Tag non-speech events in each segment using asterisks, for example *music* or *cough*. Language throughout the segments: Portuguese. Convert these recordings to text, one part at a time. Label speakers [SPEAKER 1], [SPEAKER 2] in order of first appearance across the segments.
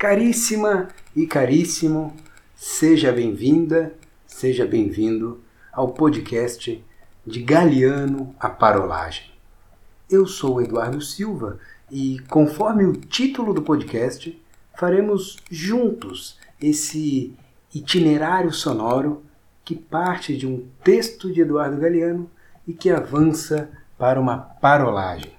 [SPEAKER 1] Caríssima e caríssimo, seja bem-vinda, seja bem-vindo ao podcast de Galeano a Parolagem. Eu sou Eduardo Silva e, conforme o título do podcast, faremos juntos esse itinerário sonoro que parte de um texto de Eduardo Galeano e que avança para uma parolagem.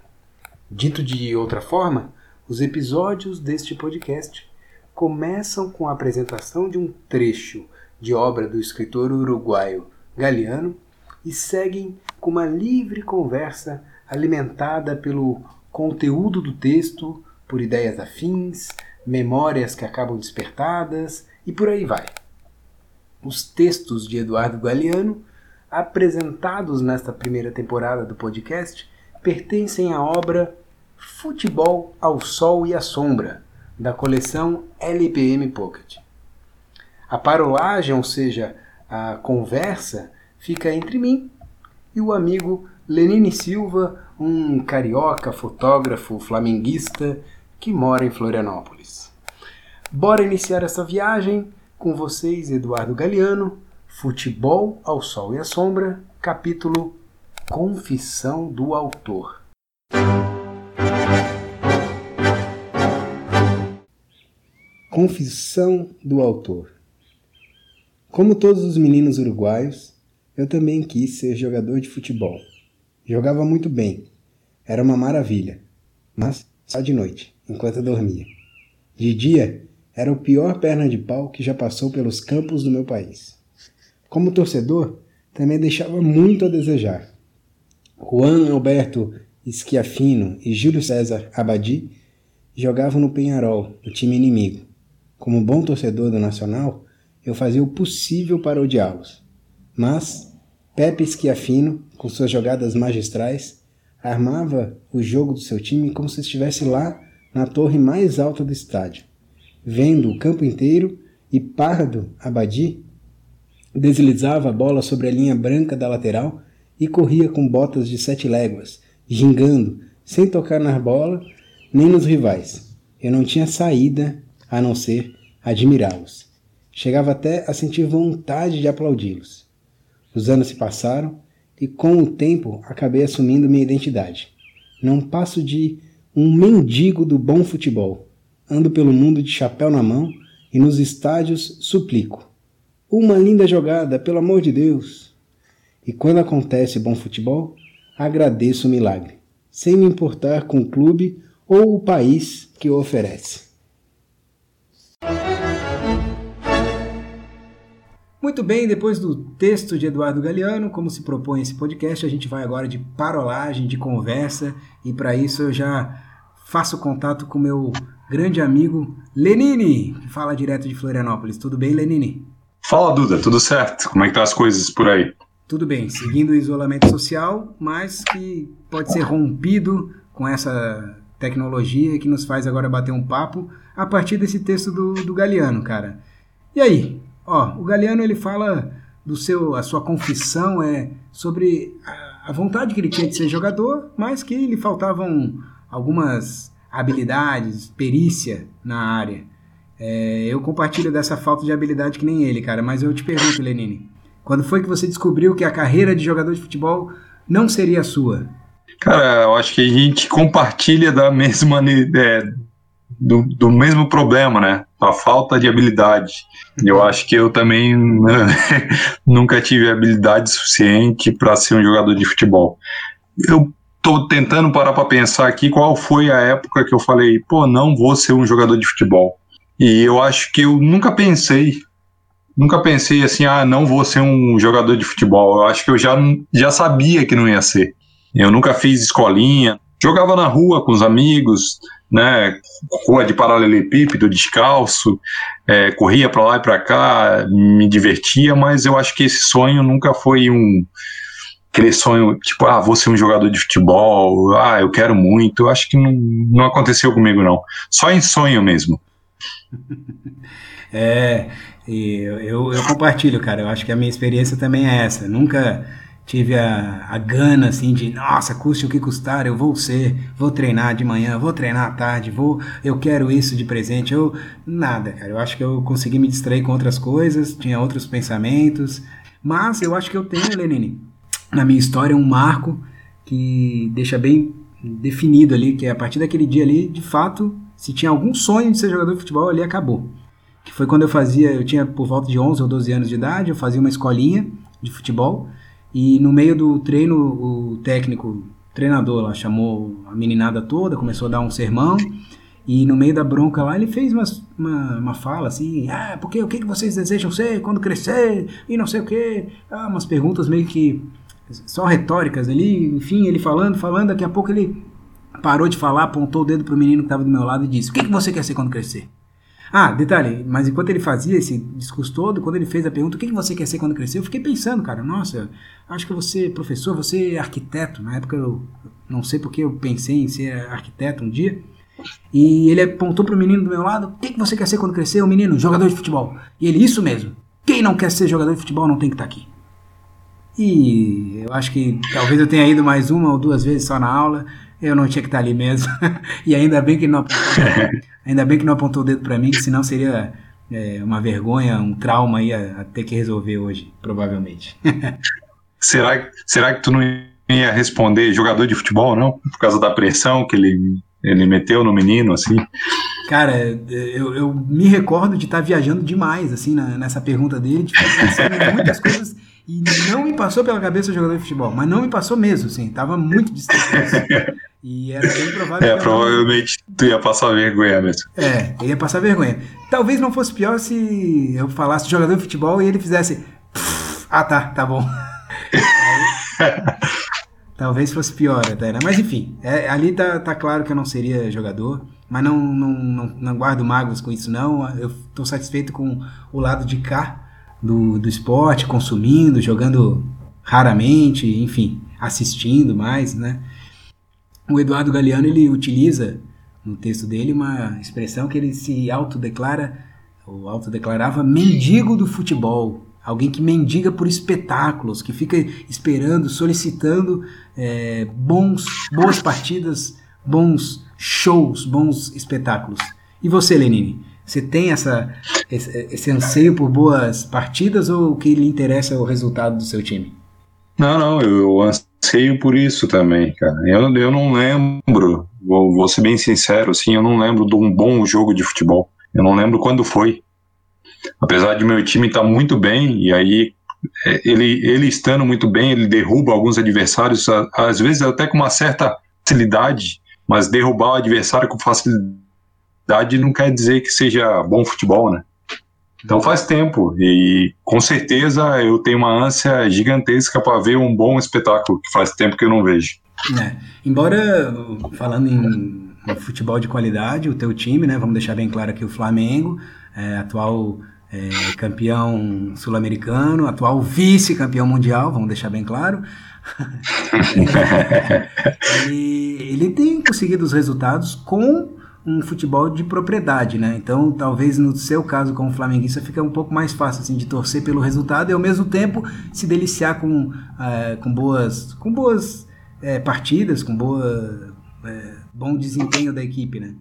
[SPEAKER 1] Dito de outra forma, os episódios deste podcast começam com a apresentação de um trecho de obra do escritor uruguaio Galeano e seguem com uma livre conversa alimentada pelo conteúdo do texto, por ideias afins, memórias que acabam despertadas e por aí vai. Os textos de Eduardo Galeano, apresentados nesta primeira temporada do podcast, pertencem à obra Futebol ao Sol e à Sombra, da coleção LPM Pocket. A parolagem, ou seja, a conversa, fica entre mim e o amigo Lenine Silva, um carioca fotógrafo flamenguista que mora em Florianópolis. Bora iniciar essa viagem com vocês, Eduardo Galeano, Futebol ao Sol e à Sombra, capítulo Confissão do Autor. Confissão do autor. Como todos os meninos uruguaios, eu também quis ser jogador de futebol. Jogava muito bem, era uma maravilha, mas só de noite, enquanto dormia. De dia, era o pior perna de pau que já passou pelos campos do meu país. Como torcedor, também deixava muito a desejar. Juan Alberto Schiaffino e Júlio César Abadi jogavam no Penharol, no time inimigo como bom torcedor do Nacional, eu fazia o possível para odiá-los. Mas Pepe Schiaffino, com suas jogadas magistrais, armava o jogo do seu time como se estivesse lá na torre mais alta do estádio, vendo o campo inteiro e Pardo Abadi deslizava a bola sobre a linha branca da lateral e corria com botas de sete léguas, gingando, sem tocar na bola nem nos rivais. Eu não tinha saída a não ser admirá-los. Chegava até a sentir vontade de aplaudi-los. Os anos se passaram e, com o tempo, acabei assumindo minha identidade. Não passo de um mendigo do bom futebol. Ando pelo mundo de chapéu na mão e nos estádios suplico. Uma linda jogada, pelo amor de Deus! E quando acontece bom futebol, agradeço o milagre, sem me importar com o clube ou o país que o oferece. Muito bem, depois do texto de Eduardo Galeano, como se propõe esse podcast, a gente vai agora de parolagem, de conversa, e para isso eu já faço contato com meu grande amigo Lenine, que fala direto de Florianópolis. Tudo bem, Lenine?
[SPEAKER 2] Fala, Duda, tudo certo? Como é que tá as coisas por aí?
[SPEAKER 1] Tudo bem, seguindo o isolamento social, mas que pode ser rompido com essa tecnologia que nos faz agora bater um papo a partir desse texto do, do Galeano, cara. E aí, Ó, o Galeano ele fala do seu, a sua confissão é sobre a, vontade que ele tinha de ser jogador, mas que lhe faltavam algumas habilidades, perícia na área. É, eu compartilho dessa falta de habilidade que nem ele, cara. Mas eu te pergunto, Lenine, quando foi que você descobriu que a carreira de jogador de futebol não seria sua?
[SPEAKER 2] Cara, eu acho que a gente compartilha da mesma é, do, do mesmo problema, né? A falta de habilidade. Eu acho que eu também *laughs* nunca tive habilidade suficiente para ser um jogador de futebol. Eu tô tentando parar para pensar aqui qual foi a época que eu falei, pô, não vou ser um jogador de futebol. E eu acho que eu nunca pensei, nunca pensei assim, ah, não vou ser um jogador de futebol. Eu acho que eu já, já sabia que não ia ser. Eu nunca fiz escolinha, jogava na rua com os amigos, né, rua de paralelepípedo, descalço, é, corria para lá e para cá, me divertia, mas eu acho que esse sonho nunca foi um aquele sonho tipo, ah, vou ser um jogador de futebol, ah, eu quero muito. Acho que não, não aconteceu comigo não, só em sonho mesmo. *laughs*
[SPEAKER 1] é, eu, eu, eu compartilho, cara. Eu acho que a minha experiência também é essa. Nunca tive a, a gana assim de, nossa, custe o que custar, eu vou ser, vou treinar de manhã, vou treinar à tarde, vou, eu quero isso de presente, eu nada, cara. Eu acho que eu consegui me distrair com outras coisas, tinha outros pensamentos, mas eu acho que eu tenho, Lenine, na minha história um marco que deixa bem definido ali, que é a partir daquele dia ali, de fato, se tinha algum sonho de ser jogador de futebol, ali acabou. Que foi quando eu fazia, eu tinha por volta de 11 ou 12 anos de idade, eu fazia uma escolinha de futebol e no meio do treino, o técnico, treinador lá, chamou a meninada toda, começou a dar um sermão. E no meio da bronca lá, ele fez uma, uma, uma fala assim: Ah, porque o que, que vocês desejam ser quando crescer? E não sei o que. Ah, umas perguntas meio que só retóricas ali. Enfim, ele falando, falando. Daqui a pouco ele parou de falar, apontou o dedo pro menino que estava do meu lado e disse: O que, que você quer ser quando crescer? Ah, detalhe, mas enquanto ele fazia esse discurso todo, quando ele fez a pergunta, o que você quer ser quando crescer? Eu fiquei pensando, cara, nossa, acho que você professor, você arquiteto. Na época eu não sei porque eu pensei em ser arquiteto um dia. E ele apontou para o menino do meu lado, o que você quer ser quando crescer? O menino, jogador de futebol. E ele, isso mesmo, quem não quer ser jogador de futebol não tem que estar tá aqui. E eu acho que talvez eu tenha ido mais uma ou duas vezes só na aula, eu não tinha que estar ali mesmo. *laughs* e ainda bem que não apontou, ainda bem que não apontou o dedo para mim, que senão seria é, uma vergonha, um trauma aí a, a, ter que resolver hoje, provavelmente. *laughs*
[SPEAKER 2] será, será que tu não ia responder jogador de futebol, não? Por causa da pressão que ele, ele meteu no menino, assim?
[SPEAKER 1] Cara, eu, eu me recordo de estar viajando demais, assim, na, nessa pergunta dele, de estar pensando em muitas *laughs* coisas e não me passou pela cabeça o jogador de futebol, mas não me passou mesmo, assim, tava muito distante. E era bem provável.
[SPEAKER 2] É, provavelmente tu ia passar vergonha mesmo.
[SPEAKER 1] É, eu ia passar vergonha. Talvez não fosse pior se eu falasse jogador de futebol e ele fizesse. Ah, tá, tá bom. *laughs* talvez fosse pior até, né? Mas enfim, é, ali tá, tá claro que eu não seria jogador, mas não, não, não, não guardo mágoas com isso, não. Eu tô satisfeito com o lado de cá do, do esporte, consumindo, jogando raramente, enfim, assistindo mais, né? O Eduardo Galeano ele utiliza no texto dele uma expressão que ele se autodeclara, ou autodeclarava mendigo do futebol, alguém que mendiga por espetáculos, que fica esperando, solicitando é, bons, boas partidas, bons shows, bons espetáculos. E você, Lenine? Você tem essa, esse, esse anseio por boas partidas ou o que lhe interessa é o resultado do seu time?
[SPEAKER 2] Não, não, eu anseio por isso também, cara. Eu, eu não lembro, vou, vou ser bem sincero, assim, eu não lembro de um bom jogo de futebol. Eu não lembro quando foi. Apesar de meu time estar tá muito bem, e aí é, ele, ele estando muito bem, ele derruba alguns adversários, às vezes até com uma certa facilidade, mas derrubar o adversário com facilidade não quer dizer que seja bom futebol, né? Então faz tempo e com certeza eu tenho uma ânsia gigantesca para ver um bom espetáculo que faz tempo que eu não vejo.
[SPEAKER 1] É. Embora falando em, futebol de qualidade, o teu time, né? Vamos deixar bem claro aqui o Flamengo, é, atual é, campeão sul-americano, atual vice-campeão mundial, vamos deixar bem claro. ele, *laughs* *laughs* ele tem conseguido os resultados com um futebol de propriedade, né? Então, talvez no seu caso como flamenguista fica um pouco mais fácil assim de torcer pelo resultado e ao mesmo tempo se deliciar com, é, com boas com boas é, partidas, com boa é, bom desempenho da equipe, né?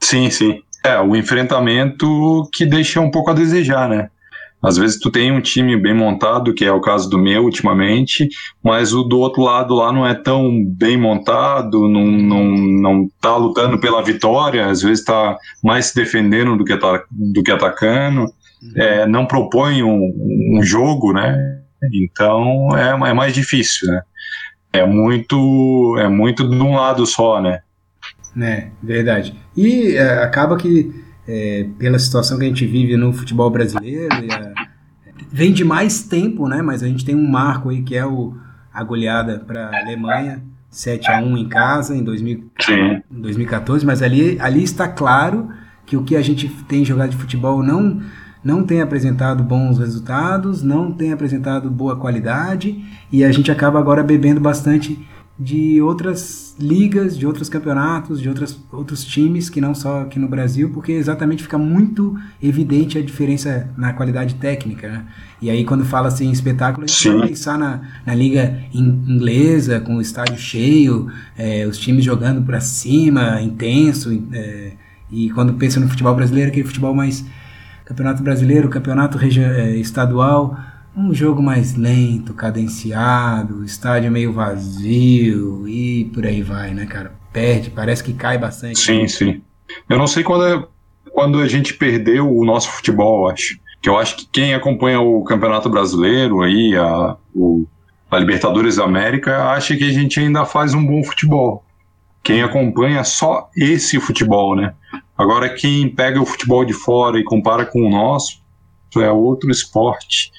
[SPEAKER 2] Sim, sim. É o enfrentamento que deixa um pouco a desejar, né? Às vezes tu tem um time bem montado, que é o caso do meu ultimamente, mas o do outro lado lá não é tão bem montado, não, não, não tá lutando pela vitória, às vezes tá mais se defendendo do que, tá, do que atacando, uhum. é, não propõe um, um, jogo, né? Então é, é mais difícil, né? É muito, é muito de um lado só, né?
[SPEAKER 1] É, verdade. E é, acaba que é, pela situação que a gente vive no futebol brasileiro. A, vem de mais tempo, né? Mas a gente tem um marco aí que é o, a goleada para a Alemanha, 7 a 1 em casa em 2000, 2014. Mas ali, ali está claro que o que a gente tem jogado de futebol não não tem apresentado bons resultados, não tem apresentado boa qualidade e a gente acaba agora bebendo bastante de outras ligas, de outros campeonatos, de outras, outros times que não só aqui no Brasil, porque exatamente fica muito evidente a diferença na qualidade técnica. Né? E aí, quando fala assim em espetáculo, a gente vai pensar na, na liga inglesa, com o estádio cheio, é, os times jogando para cima, intenso. É, e quando pensa no futebol brasileiro, aquele futebol mais campeonato brasileiro, campeonato é, estadual um jogo mais lento, cadenciado, estádio meio vazio e por aí vai, né, cara? Perde, parece que cai bastante.
[SPEAKER 2] Sim, sim. Eu não sei quando, é, quando a gente perdeu o nosso futebol, acho. Que eu acho que quem acompanha o Campeonato Brasileiro aí, a, o, a Libertadores da América, acha que a gente ainda faz um bom futebol. Quem acompanha só esse futebol, né? Agora, quem pega o futebol de fora e compara com o nosso, é outro esporte.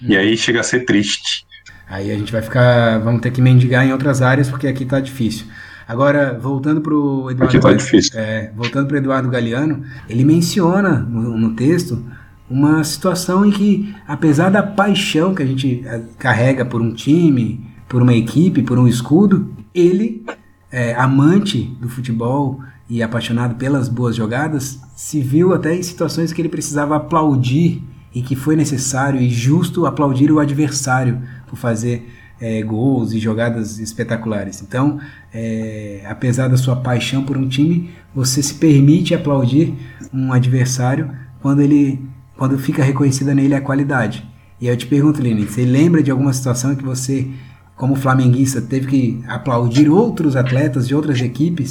[SPEAKER 2] E aí chega a ser triste.
[SPEAKER 1] Aí a gente vai ficar, vamos ter que mendigar em outras áreas porque aqui tá difícil. Agora, voltando para o Eduardo,
[SPEAKER 2] tá.
[SPEAKER 1] É, voltando para Eduardo Galeano, ele menciona no, no, texto uma situação em que, apesar da paixão que a gente é, carrega por um time, por uma equipe, por um escudo, ele, é, amante do futebol e apaixonado pelas boas jogadas, se viu até em situações que ele precisava aplaudir e que foi necessário e justo aplaudir o adversário por fazer é, gols e jogadas espetaculares. Então, é, apesar da sua paixão por um time, você se permite aplaudir um adversário quando ele quando fica reconhecida nele a qualidade. E eu te pergunto, Lini, você lembra de alguma situação que você, como flamenguista, teve que aplaudir outros atletas de outras equipes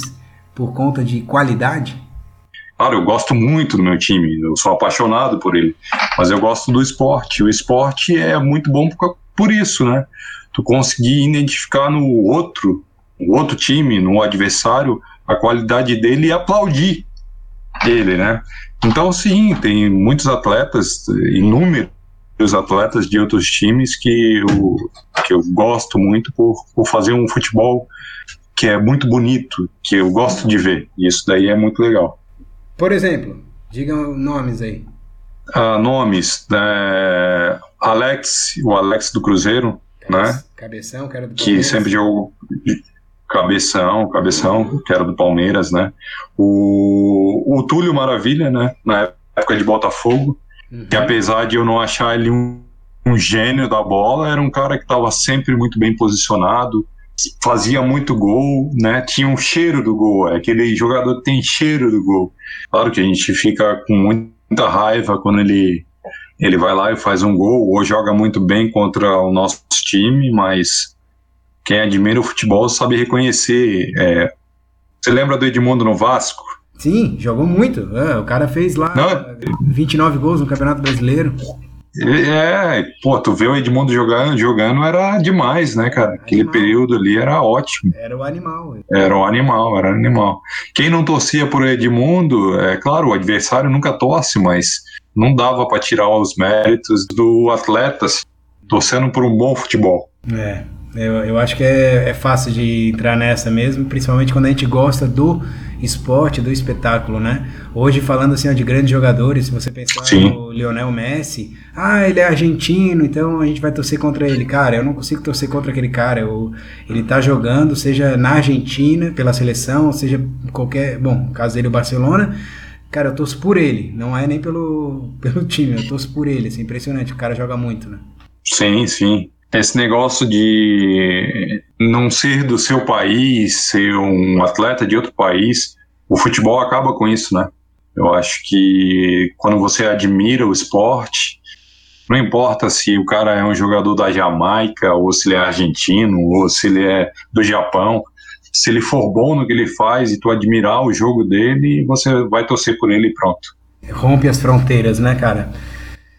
[SPEAKER 1] por conta de qualidade?
[SPEAKER 2] Claro, eu gosto muito do meu time, eu sou apaixonado por ele, mas eu gosto do esporte. O esporte é muito bom por, por isso, né? Tu conseguir identificar no outro, no outro time, no adversário, a qualidade dele e aplaudir ele, né? Então, sim, tem muitos atletas, inúmeros atletas de outros times que eu, que eu gosto muito por, por fazer um futebol que é muito bonito, que eu gosto de ver. E isso daí é muito legal.
[SPEAKER 1] Por exemplo, digam nomes aí.
[SPEAKER 2] Ah, nomes. É, Alex, o Alex do Cruzeiro, né?
[SPEAKER 1] Cabeção, que era do
[SPEAKER 2] Palmeiras. Que sempre jogou. Cabeção, Cabeção, que era do Palmeiras, né? O, o Túlio Maravilha, né? Na época de Botafogo. Uhum. Que apesar de eu não achar ele um, um gênio da bola, era um cara que estava sempre muito bem posicionado, fazia muito gol, né? Tinha um cheiro do gol, é aquele jogador que tem cheiro do gol. Claro que a gente fica com muita raiva quando ele ele vai lá e faz um gol ou joga muito bem contra o nosso time, mas quem admira o futebol sabe reconhecer. É... Você lembra do Edmundo no Vasco?
[SPEAKER 1] Sim, jogou muito. É, o cara fez lá Não, 29 gols no Campeonato Brasileiro.
[SPEAKER 2] É, pô, tu vê o Edmundo jogando, jogando era demais, né, cara? Aquele animal. período ali era ótimo.
[SPEAKER 1] Era o animal.
[SPEAKER 2] Era o animal, era o animal. Quem não torcia por Edmundo, é claro, o adversário nunca torce, mas não dava para tirar os méritos do atleta assim, torcendo por um bom futebol.
[SPEAKER 1] É, eu, eu acho que é, é fácil de entrar nessa mesmo, principalmente quando a gente gosta do esporte, do espetáculo, né? Hoje, falando assim ó, de grandes jogadores, se você pensar Sim. no Lionel Messi, ah, ele é argentino, então a gente vai torcer contra ele. Cara, eu não consigo torcer contra aquele cara. Eu, ele tá jogando, seja na Argentina, pela seleção, seja qualquer. Bom, no caso dele, o Barcelona. Cara, eu torço por ele, não é nem pelo, *laughs* pelo time, eu torço por ele. Assim, impressionante, o cara joga muito, né?
[SPEAKER 2] Sim, sim esse negócio de não ser do seu país, ser um atleta de outro país, o futebol acaba com isso, né? Eu acho que quando você admira o esporte, não importa se o cara é um jogador da Jamaica, ou se ele é argentino, ou se ele é do Japão, se ele for bom no que ele faz e tu admirar o jogo dele, você vai torcer por ele e pronto.
[SPEAKER 1] Rompe as fronteiras, né, cara?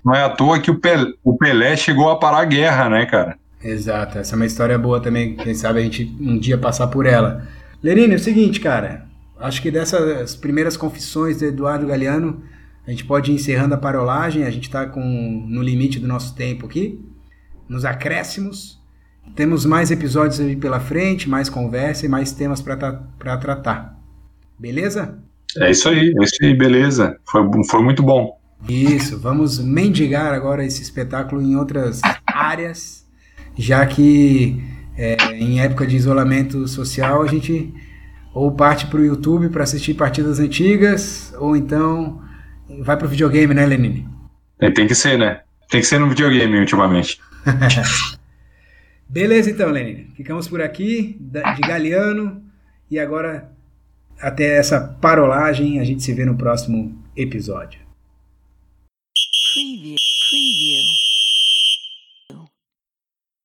[SPEAKER 2] Não é à toa que o Pelé, o Pelé chegou a parar a guerra, né, cara?
[SPEAKER 1] Exato, essa é uma história boa também, quem sabe a gente um dia passar por ela. Lerine, é o seguinte, cara, acho que dessas primeiras confissões do Eduardo Galeano, a gente pode ir encerrando a parolagem, a gente está no limite do nosso tempo aqui, nos acréscimos. Temos mais episódios aí pela frente, mais conversa e mais temas para tratar. Beleza?
[SPEAKER 2] É isso aí, é isso aí, beleza. Foi, foi muito bom.
[SPEAKER 1] Isso, vamos mendigar agora esse espetáculo em outras áreas, já que é, em época de isolamento social, a gente ou parte para o YouTube para assistir partidas antigas, ou então vai para o videogame, né, Lenine?
[SPEAKER 2] É, tem que ser, né? Tem que ser no videogame ultimamente. *laughs*
[SPEAKER 1] Beleza, então, Lenine. Ficamos por aqui, de Galeano, e agora até essa parolagem, a gente se vê no próximo episódio. Preview.